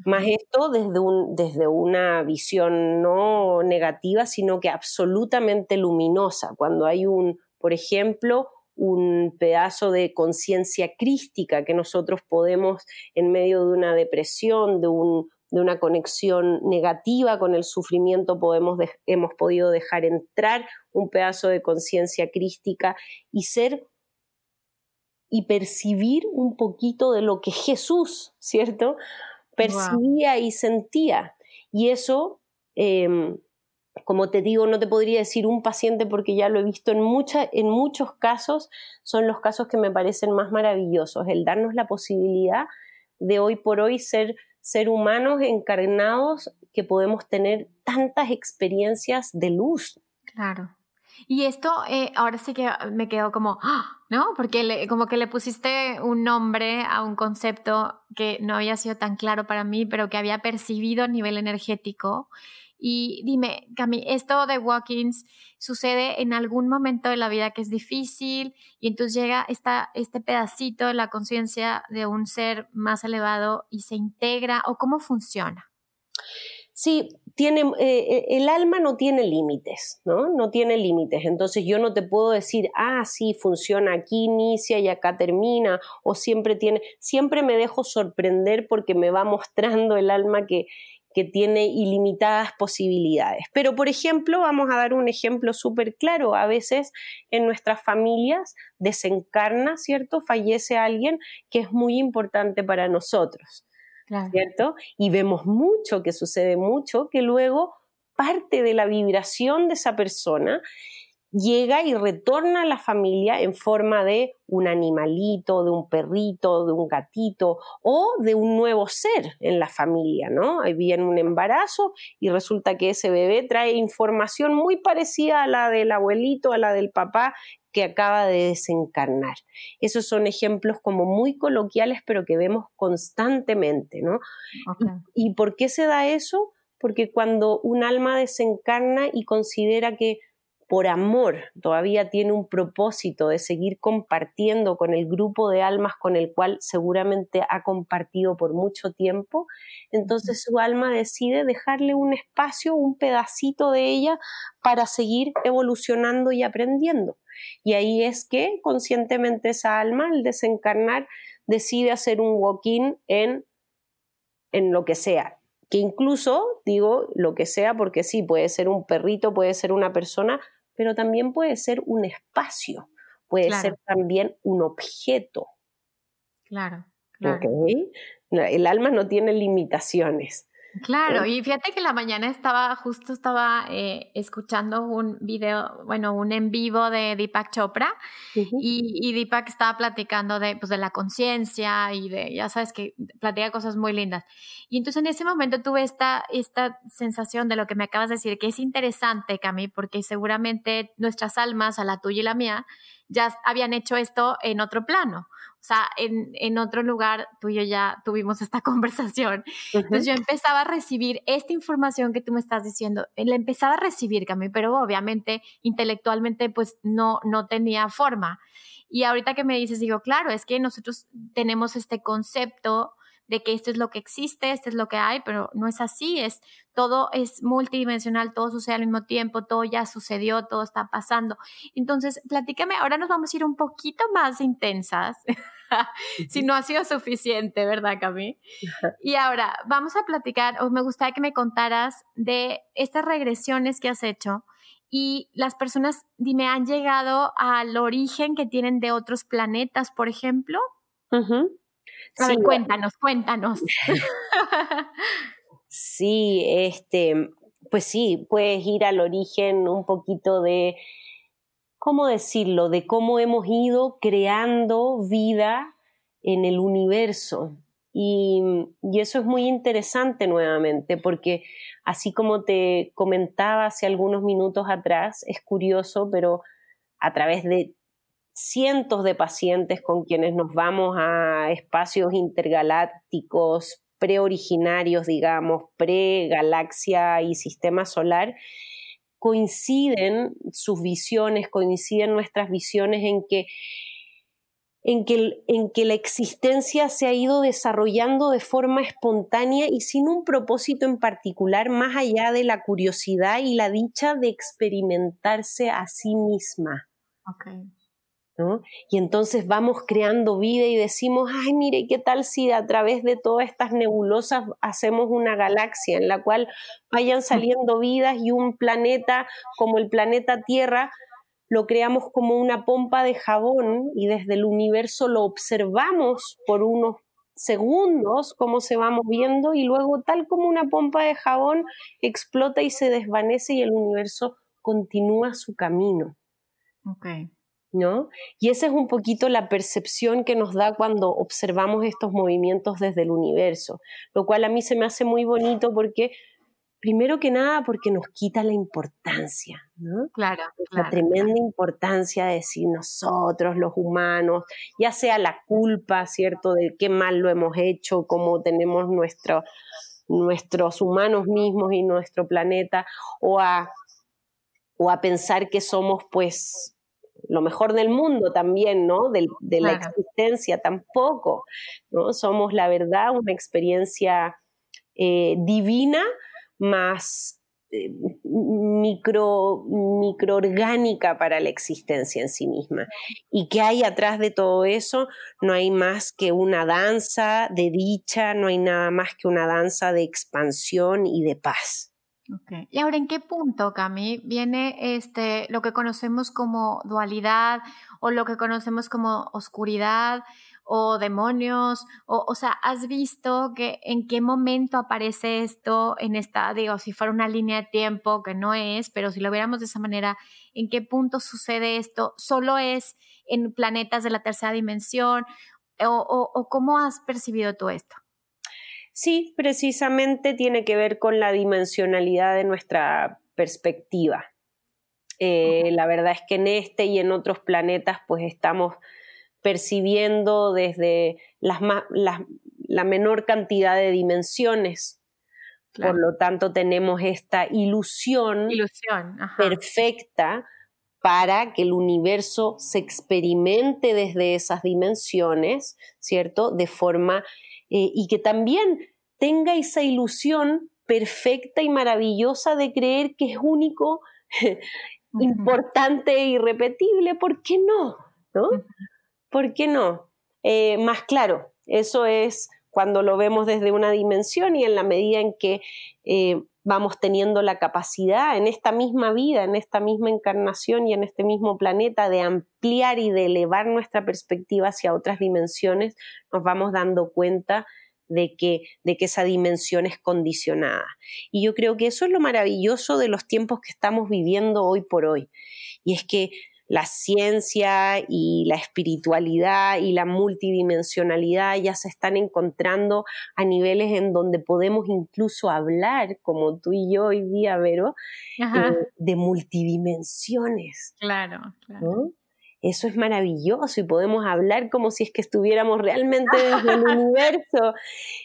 Más esto desde, un, desde una visión no negativa, sino que absolutamente luminosa. Cuando hay un, por ejemplo, un pedazo de conciencia crística que nosotros podemos, en medio de una depresión, de un, de una conexión negativa con el sufrimiento, podemos hemos podido dejar entrar un pedazo de conciencia crística y ser y percibir un poquito de lo que Jesús, ¿cierto? Percibía y sentía. Y eso, em, como te digo, no te podría decir un paciente porque ya lo he visto en, en muchos casos, son los casos que me parecen más maravillosos, el darnos la posibilidad de hoy por hoy ser ser humanos encarnados que podemos tener tantas experiencias de luz. Claro. Y esto eh, ahora sí que me quedo como, ¡ah! ¿no? Porque como que le pusiste un nombre a un concepto que no había sido tan claro para mí, pero que había percibido a nivel energético. Y dime, Cami, esto de walk-ins sucede en algún momento de la vida que es difícil y entonces llega esta, este pedacito de la conciencia de un ser más elevado y se integra o cómo funciona. Sí, tiene, eh, eh, el alma no tiene límites, ¿no? No tiene límites. Entonces yo no te puedo decir, ah, sí, funciona aquí, inicia y acá termina, o siempre tiene, siempre me dejo sorprender porque me va [LAUGHS] mostrando el alma que, que tiene ilimitadas posibilidades. Pero, por ejemplo, vamos a dar un ejemplo súper claro. A veces en nuestras familias desencarna, ¿cierto? Fallece alguien que es muy importante para nosotros, ¿cierto? Y vemos mucho, que sucede mucho, que luego parte de la vibración de esa persona llega y retorna a la familia en forma de un animalito, de un perrito, de un gatito o de un nuevo ser en la familia, ¿no? Ahí viene un embarazo y resulta que ese bebé trae información muy parecida a la del abuelito, a la del papá que acaba de desencarnar. Esos son ejemplos como muy coloquiales, pero que vemos constantemente, ¿no? ¿Y por qué se da eso? Porque cuando un alma desencarna y considera que por amor todavía tiene un propósito de seguir compartiendo con el grupo de almas con el cual seguramente ha compartido por mucho tiempo, entonces su alma decide dejarle un espacio, un pedacito de ella para seguir evolucionando y aprendiendo. Y ahí es que conscientemente esa alma, al desencarnar, decide hacer un walk-in en, en lo que sea, que incluso digo lo que sea porque sí, puede ser un perrito, puede ser una persona, pero también puede ser un espacio, puede ser también un objeto. Claro, claro. El alma no tiene limitaciones. Claro, y fíjate que la mañana estaba, justo estaba eh, escuchando un video, bueno, un en vivo de Deepak Chopra y, y, Deepak estaba platicando de, pues, de la conciencia y de, ya sabes que platica cosas muy lindas. Y entonces en ese momento tuve esta, esta sensación de lo que me acabas de decir, que es interesante, Cami, porque seguramente nuestras almas, a la tuya y la mía, ya habían hecho esto en otro plano. O sea, en, en, otro lugar tú y yo ya tuvimos esta [LAUGHS] conversación. Entonces yo empezaba a recibir esta información que tú me estás diciendo, eh, la empezaba a recibir, Cami, pero obviamente intelectualmente pues no, no tenía forma. Y ahorita que me dices, digo, claro, es que nosotros tenemos este concepto de que esto es lo que existe, esto es lo que hay, pero no es así, es todo es multidimensional, todo sucede al mismo tiempo, todo ya sucedió, todo está pasando. Entonces, platícame, ahora nos vamos a ir un poquito más intensas, [LAUGHS] si no ha sido suficiente, ¿verdad, Cami? [LAUGHS] Y ahora vamos a platicar, o me gustaría que me contaras de estas regresiones que has hecho y las personas, dime, han llegado al origen que tienen de otros planetas, por ejemplo. Sí, cuéntanos, cuéntanos. [LAUGHS] sí, este, pues sí, puedes ir al origen un poquito de ¿cómo decirlo?, de cómo hemos ido creando vida en el universo. Y, y, eso es muy interesante nuevamente, porque así como te comentaba hace algunos minutos atrás, es curioso, pero a través de cientos de pacientes con quienes nos vamos a espacios intergalácticos, preoriginarios, digamos, pre-galaxia y sistema solar, coinciden sus visiones, coinciden nuestras visiones en que, en que, la existencia se ha ido desarrollando de forma espontánea y sin un propósito en particular, más allá de la curiosidad y la dicha de experimentarse a sí misma. Y entonces vamos creando vida y decimos, ay, mire, ¿qué tal si a través de todas estas nebulosas hacemos una galaxia en la cual vayan saliendo vidas y un planeta como el planeta Tierra lo creamos como una pompa de jabón y desde el universo lo observamos por unos segundos cómo se va moviendo y luego tal como una pompa de jabón explota y se desvanece y el universo continúa su camino. Okay. ¿No? Y esa es un poquito la percepción que nos da cuando observamos estos movimientos desde el universo, lo cual a mí se me hace muy bonito porque, primero que nada, porque nos quita la importancia, ¿no? Claro, La tremenda importancia de decir nosotros, los humanos, ya sea la culpa, ¿cierto?, de qué mal lo hemos hecho, cómo tenemos nuestro, nuestros humanos mismos y nuestro planeta, o a, o a pensar que somos, pues, lo mejor del mundo también, ¿no? De, la existencia tampoco, ¿no? Somos, la verdad, una experiencia eh, divina más eh, micro, microorgánica para la existencia en sí misma. Y que hay atrás de todo eso, no hay más que una danza de dicha, no hay nada más que una danza de expansión y de paz. Y ahora, ¿en qué punto, Cami, viene este, lo que conocemos como dualidad o lo que conocemos como oscuridad o demonios? O, o sea, ¿has visto que en qué momento aparece esto en esta, digo, si fuera una línea de tiempo, que no es, pero si lo viéramos de esa manera, ¿en qué punto sucede esto? ¿Solo es en planetas de la tercera dimensión? o, o cómo has percibido tú esto? Sí, precisamente tiene que ver con la dimensionalidad de nuestra perspectiva. Eh, la verdad es que en este y en otros planetas pues estamos percibiendo desde las la menor cantidad de dimensiones. Por lo tanto, tenemos esta ilusión, perfecta para que el universo se experimente desde esas dimensiones, ¿cierto? De forma eh, y que también tenga esa ilusión perfecta y maravillosa de creer que es único, [LAUGHS] importante e irrepetible, ¿por qué no? ¿No? ¿Por qué no? Eh, más claro, eso es cuando lo vemos desde una dimensión y en la medida en que eh, vamos teniendo la capacidad en esta misma vida, en esta misma encarnación y en este mismo planeta de ampliar y de elevar nuestra perspectiva hacia otras dimensiones, nos vamos dando cuenta de que, de que esa dimensión es condicionada. Y yo creo que eso es lo maravilloso de los tiempos que estamos viviendo hoy por hoy. Y es que la ciencia y la espiritualidad y la multidimensionalidad ya se están encontrando a niveles en donde podemos incluso hablar, como tú y yo hoy día, Vero, eh, de multidimensiones. Claro, claro. Eso es maravilloso y podemos hablar como si es que estuviéramos realmente en el [LAUGHS] universo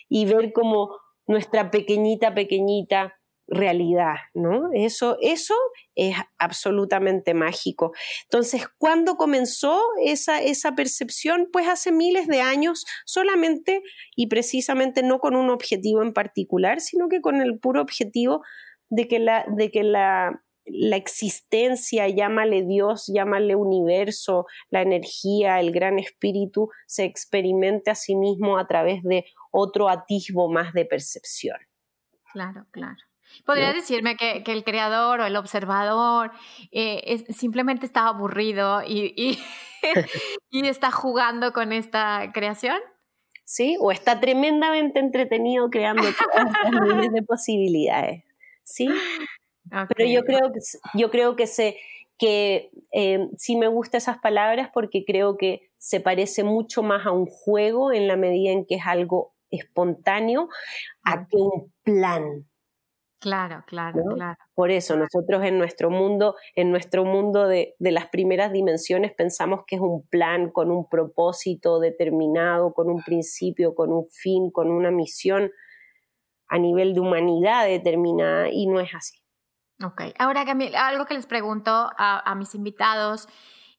y ver como nuestra pequeñita, pequeñita realidad, ¿no? Eso, eso es absolutamente mágico. Entonces, ¿cuándo comenzó esa, esa percepción? Pues hace miles de años, solamente y precisamente no con un objetivo en particular, sino que con el puro objetivo de que la, de que la la existencia, llámale Dios, llámale universo, la energía, el gran espíritu, se experimente a sí mismo a través de otro atisbo más de percepción. Claro, claro. ¿Podrías decirme que, el creador o el observador eh, simplemente está aburrido y, [LAUGHS] y, está jugando con esta creación? Sí, o está tremendamente entretenido creando [LAUGHS] todas miles de posibilidades. Sí, pero yo creo que, yo creo que, se, que eh, sí me gustan esas palabras porque creo que se parece mucho más a un juego en la medida en que es algo espontáneo a que un plan. Claro, claro, claro. Por eso nosotros en nuestro mundo, en nuestro mundo de, de, las primeras dimensiones pensamos que es un plan con un propósito determinado, con un principio, con un fin, con una misión a nivel de humanidad determinada y no es así. Ok, ahora algo que les pregunto a, mis invitados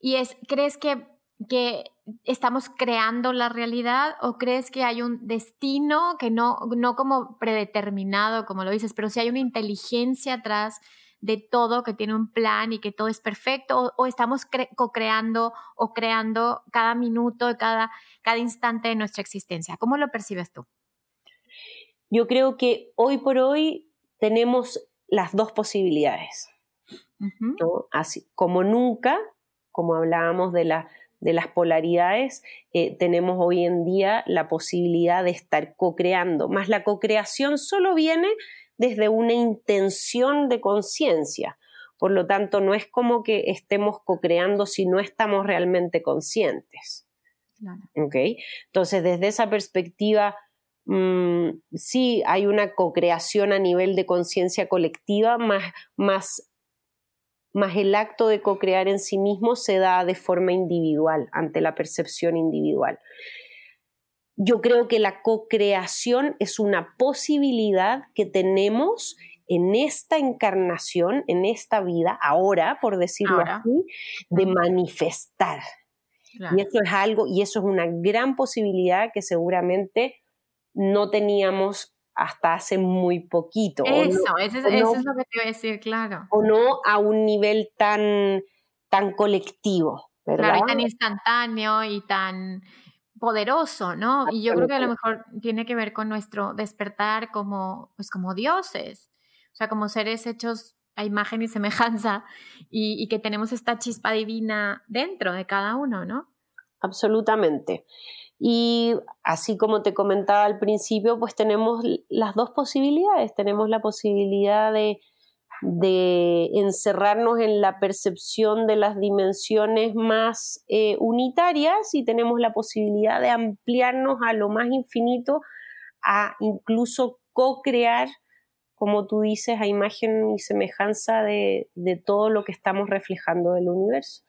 y es, ¿crees que, que estamos creando la realidad o crees que hay un destino que no, no como predeterminado, como lo dices, pero si hay una inteligencia atrás de todo, que tiene un plan y que todo es perfecto, o, estamos co-creando o creando cada minuto, cada, cada instante de nuestra existencia? ¿Cómo lo percibes tú? Yo creo que hoy por hoy tenemos las dos posibilidades. Así como nunca, como hablábamos de, la, de las polaridades, eh, tenemos hoy en día la posibilidad de estar co-creando, más la co-creación solo viene desde una intención de conciencia. Por lo tanto, no es como que estemos co-creando si no estamos realmente conscientes. Entonces, desde esa perspectiva, Mm, sí hay una co-creación a nivel de conciencia colectiva, más, más, más el acto de co-crear en sí mismo se da de forma individual, ante la percepción individual. Yo creo que la co-creación es una posibilidad que tenemos en esta encarnación, en esta vida, ahora, por decirlo así, de manifestar. Y eso es algo, y eso es una gran posibilidad que seguramente no teníamos hasta hace muy poquito. Eso, eso, es, lo que te iba a decir, claro. O no a un nivel tan, tan colectivo, ¿verdad? Claro, y tan instantáneo y tan poderoso, ¿no? Y yo creo que a lo mejor tiene que ver con nuestro despertar como, pues como dioses, o sea, como seres hechos a imagen y semejanza y, y que tenemos esta chispa divina dentro de cada uno, ¿no? Absolutamente. Y así como te comentaba al principio, pues tenemos las dos posibilidades. Tenemos la posibilidad de, encerrarnos en la percepción de las dimensiones más eh, unitarias y tenemos la posibilidad de ampliarnos a lo más infinito, a incluso co-crear, como tú dices, a imagen y semejanza de todo lo que estamos reflejando del universo.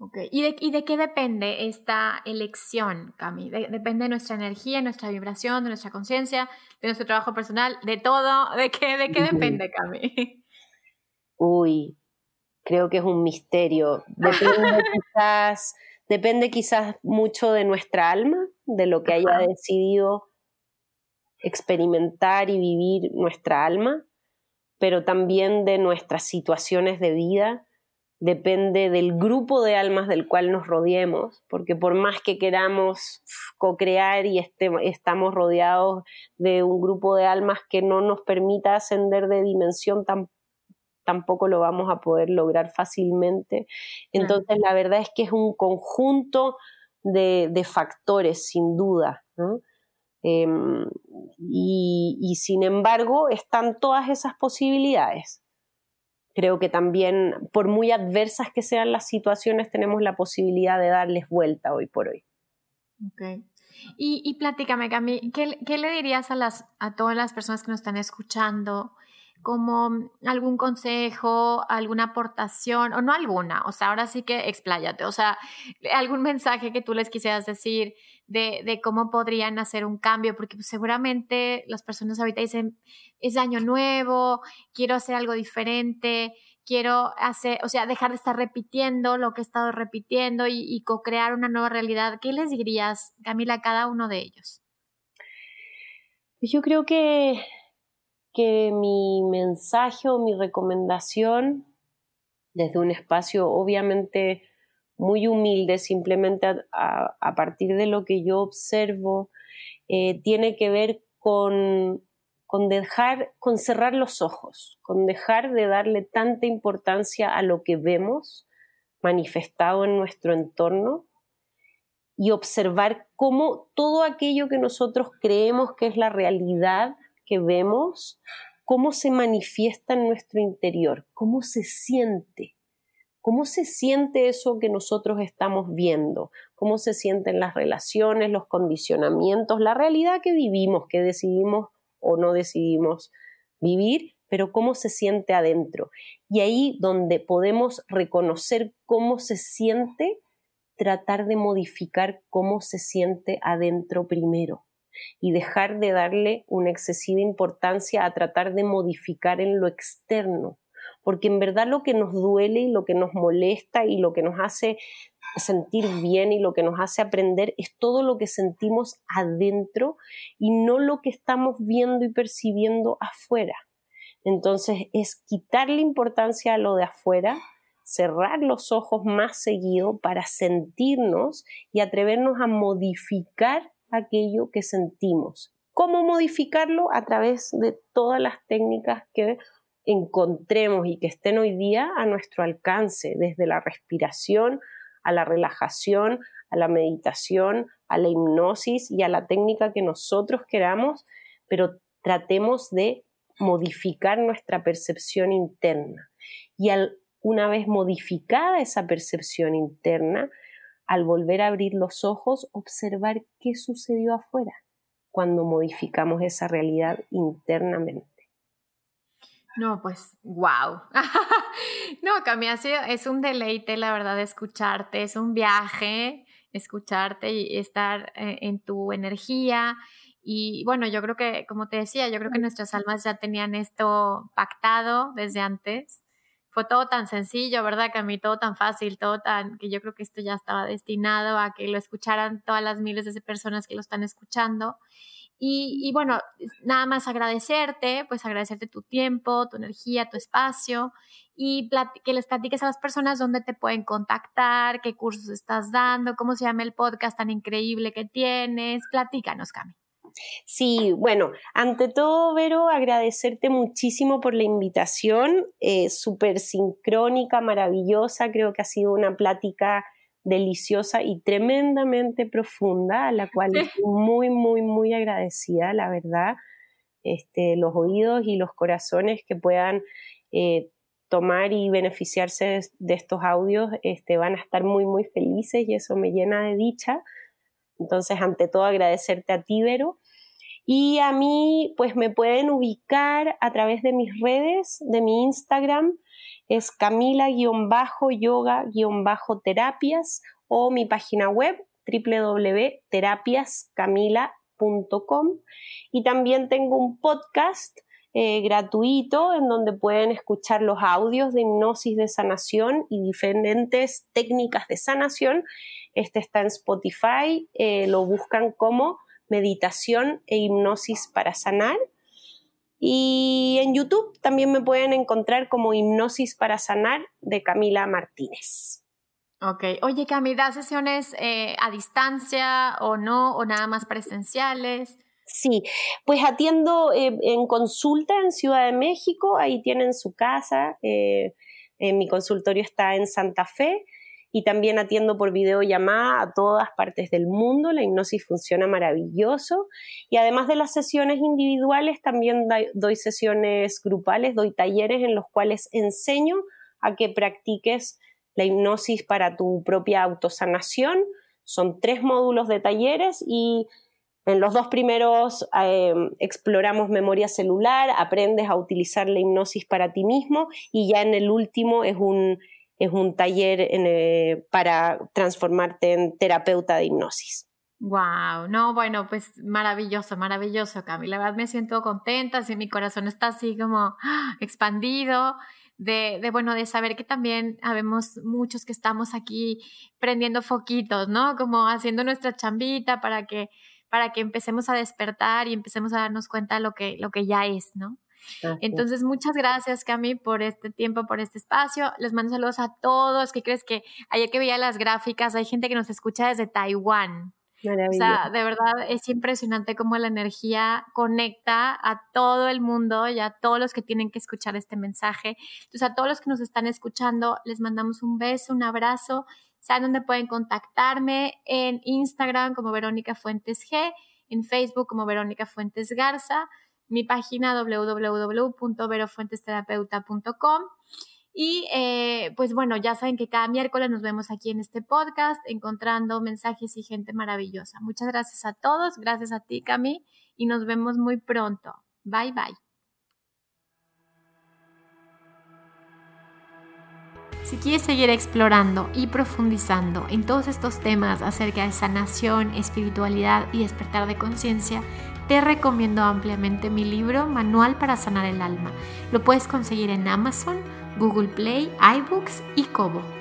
Okay. ¿Y, de, ¿Y de qué depende esta elección, Cami? depende de nuestra energía, nuestra vibración, de nuestra conciencia, de nuestro trabajo personal, de todo. ¿De qué, de qué depende, Cami? Uy, creo que es un misterio. Depende [LAUGHS] quizás, depende quizás mucho de nuestra alma, de lo que haya decidido experimentar y vivir nuestra alma, pero también de nuestras situaciones de vida depende del grupo de almas del cual nos rodeemos, porque por más que queramos co-crear y estamos rodeados de un grupo de almas que no nos permita ascender de dimensión, tampoco lo vamos a poder lograr fácilmente. Entonces, la verdad es que es un conjunto de, factores, sin duda. Em, y sin embargo, están todas esas posibilidades creo que también, por muy adversas que sean las situaciones, tenemos la posibilidad de darles vuelta hoy por hoy. Ok. Y, y platícame, Cami, ¿qué, ¿qué, le dirías a, las, a todas las personas que nos están escuchando como algún consejo, alguna aportación, o no alguna, o sea, ahora sí que expláyate, o sea, algún mensaje que tú les quisieras decir de, cómo podrían hacer un cambio, porque pues, seguramente las personas ahorita dicen, es año nuevo, quiero hacer algo diferente, quiero hacer, o sea, dejar de estar repitiendo lo que he estado repitiendo y, y co-crear una nueva realidad. ¿Qué les dirías, Camila, a cada uno de ellos? Yo creo que que mi mensaje o mi recomendación desde un espacio obviamente muy humilde, simplemente a, partir de lo que yo observo, eh, tiene que ver con, con dejar, con cerrar los ojos, con dejar de darle tanta importancia a lo que vemos manifestado en nuestro entorno y observar cómo todo aquello que nosotros creemos que es la realidad que vemos, cómo se manifiesta en nuestro interior, cómo se siente, ¿Cómo se siente eso que nosotros estamos viendo? ¿Cómo se sienten las relaciones, los condicionamientos, la realidad que vivimos, que decidimos o no decidimos vivir? pero cómo se siente adentro. Y ahí donde podemos reconocer cómo se siente, tratar de modificar cómo se siente adentro primero y dejar de darle una excesiva importancia a tratar de modificar en lo externo, porque en verdad lo que nos duele y lo que nos molesta y lo que nos hace sentir bien y lo que nos hace aprender es todo lo que sentimos adentro y no lo que estamos viendo y percibiendo afuera. Entonces es quitarle importancia a lo de afuera, cerrar los ojos más seguido para sentirnos y atrevernos a modificar aquello que sentimos. ¿Cómo modificarlo? A través de todas las técnicas que encontremos y que estén hoy día a nuestro alcance, desde la respiración a la relajación, a la meditación, a la hipnosis y a la técnica que nosotros queramos, pero tratemos de modificar nuestra percepción interna. Y una vez modificada esa percepción interna, al volver a abrir los ojos, observar qué sucedió afuera cuando modificamos esa realidad internamente. No, pues, wow. [LAUGHS] no, Cami, es un deleite, la verdad, escucharte, es un viaje, escucharte y estar eh, en tu energía y bueno, yo creo que, como te decía, yo creo que nuestras almas ya tenían esto pactado desde antes. Fue todo tan sencillo, ¿verdad? Mí todo tan fácil, todo tan, que yo creo que esto ya estaba destinado a que lo escucharan todas las miles de personas que lo están escuchando. Y, y, bueno, nada más agradecerte, pues agradecerte tu tiempo, tu energía, tu espacio y que les platiques a las personas dónde te pueden contactar, qué cursos estás dando, cómo se llama el podcast tan increíble que tienes. Platícanos, Cami. Sí, bueno, ante todo, Vero, agradecerte muchísimo por la invitación, eh, súper sincrónica, maravillosa, creo que ha sido una plática deliciosa y tremendamente profunda, a la cual [LAUGHS] estoy muy, muy, muy agradecida, la verdad. Este, los oídos y los corazones que puedan eh, tomar y beneficiarse de, estos audios este, van a estar muy, muy felices y eso me llena de dicha. Entonces, ante todo, agradecerte a ti, Vero. Y a mí, pues me pueden ubicar a través de mis redes, de mi Instagram, es camila-yoga-terapias o mi página web www.terapiascamila.com y también tengo un podcast eh, gratuito en donde pueden escuchar los audios de hipnosis de sanación y diferentes técnicas de sanación. Este está en Spotify, eh, lo buscan como meditación e hipnosis para sanar. Y en YouTube también me pueden encontrar como hipnosis para sanar de Camila Martínez. Ok, oye Camila, ¿das sesiones eh, a distancia o no, o nada más presenciales? Sí, pues atiendo eh, en consulta en Ciudad de México, ahí tienen su casa, eh, mi consultorio está en Santa Fe y también atiendo por videollamada a todas partes del mundo. La hipnosis funciona maravilloso y además de las sesiones individuales, también doy sesiones grupales, doy talleres en los cuales enseño a que practiques la hipnosis para tu propia autosanación. Son tres módulos de talleres y en los dos primeros eh, exploramos memoria celular, aprendes a utilizar la hipnosis para ti mismo y ya en el último es un, es un taller eh, para transformarte en terapeuta de hipnosis. Wow, no, bueno, pues maravilloso, maravilloso, Cami. La verdad me siento contenta, si mi corazón está así como ¡ah! expandido. De, de, bueno, de saber que también habemos muchos que estamos aquí prendiendo foquitos, ¿no? Como haciendo nuestra chambita para que para que empecemos a despertar y empecemos a darnos cuenta de lo que, lo que ya es, ¿no? Entonces, muchas gracias, Cami, por este tiempo, por este espacio. Les mando saludos a todos. ¿Qué crees que ayer que veía las gráficas, hay gente que nos escucha desde Taiwán? O sea, de verdad es impresionante cómo la energía conecta a todo el mundo y a todos los que tienen que escuchar este mensaje. Entonces, a todos los que nos están escuchando, les mandamos un beso, un abrazo Saben dónde pueden contactarme en Instagram como Verónica Fuentes G, en Facebook como Verónica Fuentes Garza, mi página www.verofuentesterapeuta.com Y eh, pues bueno, ya saben que cada miércoles nos vemos aquí en este podcast encontrando mensajes y gente maravillosa. Muchas gracias a todos, gracias a ti, Cami, y nos vemos muy pronto. Bye bye. Si quieres seguir explorando y profundizando en todos estos temas acerca de sanación, espiritualidad y despertar de conciencia, te recomiendo ampliamente mi libro Manual para Sanar el Alma. Lo puedes conseguir en Amazon, Google Play, iBooks y Kobo.